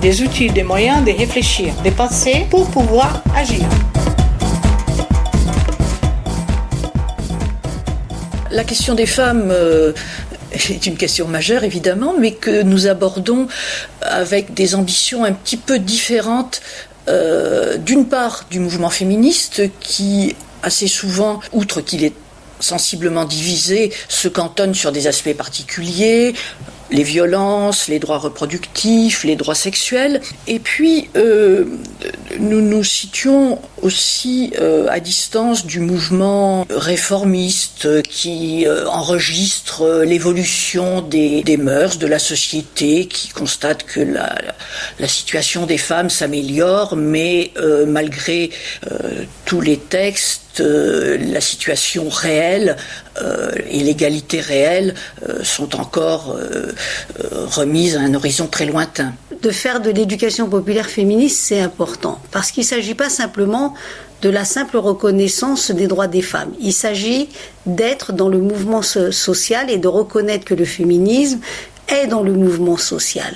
des outils, des moyens de réfléchir, de penser pour pouvoir agir. La question des femmes euh, est une question majeure évidemment, mais que nous abordons avec des ambitions un petit peu différentes euh, d'une part du mouvement féministe qui assez souvent, outre qu'il est sensiblement divisé, se cantonne sur des aspects particuliers, les violences, les droits reproductifs, les droits sexuels. Et puis, euh, nous nous situons aussi euh, à distance du mouvement réformiste qui euh, enregistre l'évolution des, des, mœurs de la société, qui constate que la, situation des femmes s'améliore, mais malgré tous les textes, la situation réelle et l'égalité réelle sont encore remise à un horizon très lointain. De faire de l'éducation populaire féministe, c'est important, parce qu'il ne s'agit pas simplement de la simple reconnaissance des droits des femmes. Il s'agit d'être dans le mouvement social et de reconnaître que le féminisme est dans le mouvement social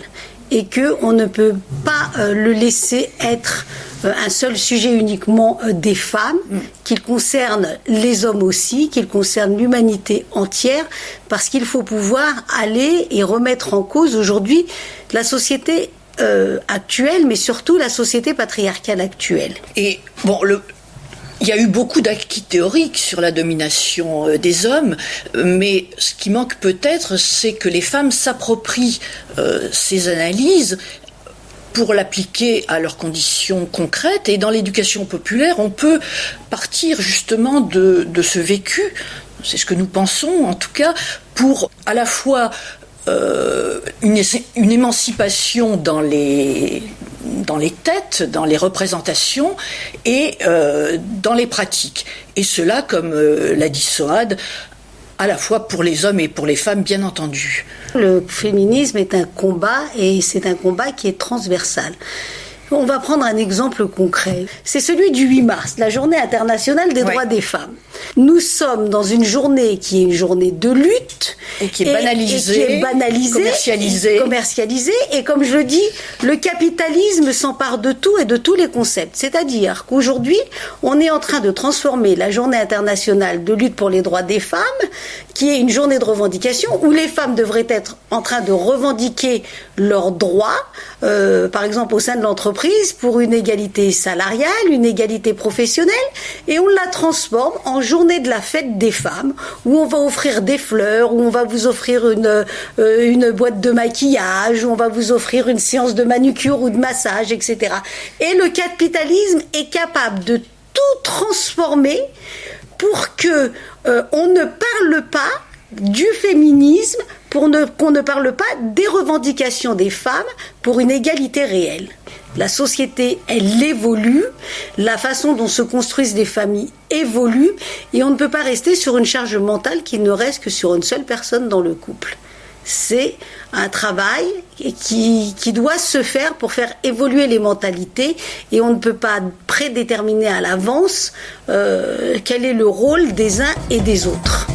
et que on ne peut pas euh, le laisser être euh, un seul sujet uniquement euh, des femmes, mm. qu'il concerne les hommes aussi, qu'il concerne l'humanité entière, parce qu'il faut pouvoir aller et remettre en cause aujourd'hui la société actuelle, mais surtout la société patriarcale actuelle. Et bon, le, il y a eu beaucoup d'acquis théoriques sur la domination euh, des hommes, mais ce qui manque peut-être, c'est que les femmes s'approprient euh, ces analyses pour l'appliquer à leurs conditions concrètes. Et dans l'éducation populaire, on peut partir justement de, ce vécu, c'est ce que nous pensons en tout cas, pour à la fois euh, une, une, émancipation dans les, dans les têtes, dans les représentations et euh, dans les pratiques. Et cela, comme euh, l'a dit Soad, à la fois pour les hommes et pour les femmes, bien entendu. Le féminisme est un combat et c'est un combat qui est transversal. On va prendre un exemple concret. C'est celui du 8 mars, la journée internationale des droits des femmes. Nous sommes dans une journée qui est une journée de lutte. Et qui est banalisée. Et qui est banalisée. Commercialisée. Et commercialisée. Et comme je le dis, le capitalisme s'empare de tout et de tous les concepts. C'est-à-dire qu'aujourd'hui, on est en train de transformer la journée internationale de lutte pour les droits des femmes, qui est une journée de revendication où les femmes devraient être en train de revendiquer leurs droits, euh, par exemple au sein de l'entreprise, pour une égalité salariale, une égalité professionnelle, et on la transforme en journée de la fête des femmes, où on va offrir des fleurs, où on va vous offrir une, euh, boîte de maquillage, où on va vous offrir une séance de manucure ou de massage, etc. Et le capitalisme est capable de tout transformer pour que euh, on ne parle pas du féminisme, pour qu'on ne parle pas des revendications des femmes pour une égalité réelle. La société, elle évolue, la façon dont se construisent les familles évolue, et on ne peut pas rester sur une charge mentale qui ne reste que sur une seule personne dans le couple. C'est un travail qui, qui, doit se faire pour faire évoluer les mentalités et on ne peut pas prédéterminer à l'avance euh, quel est le rôle des uns et des autres.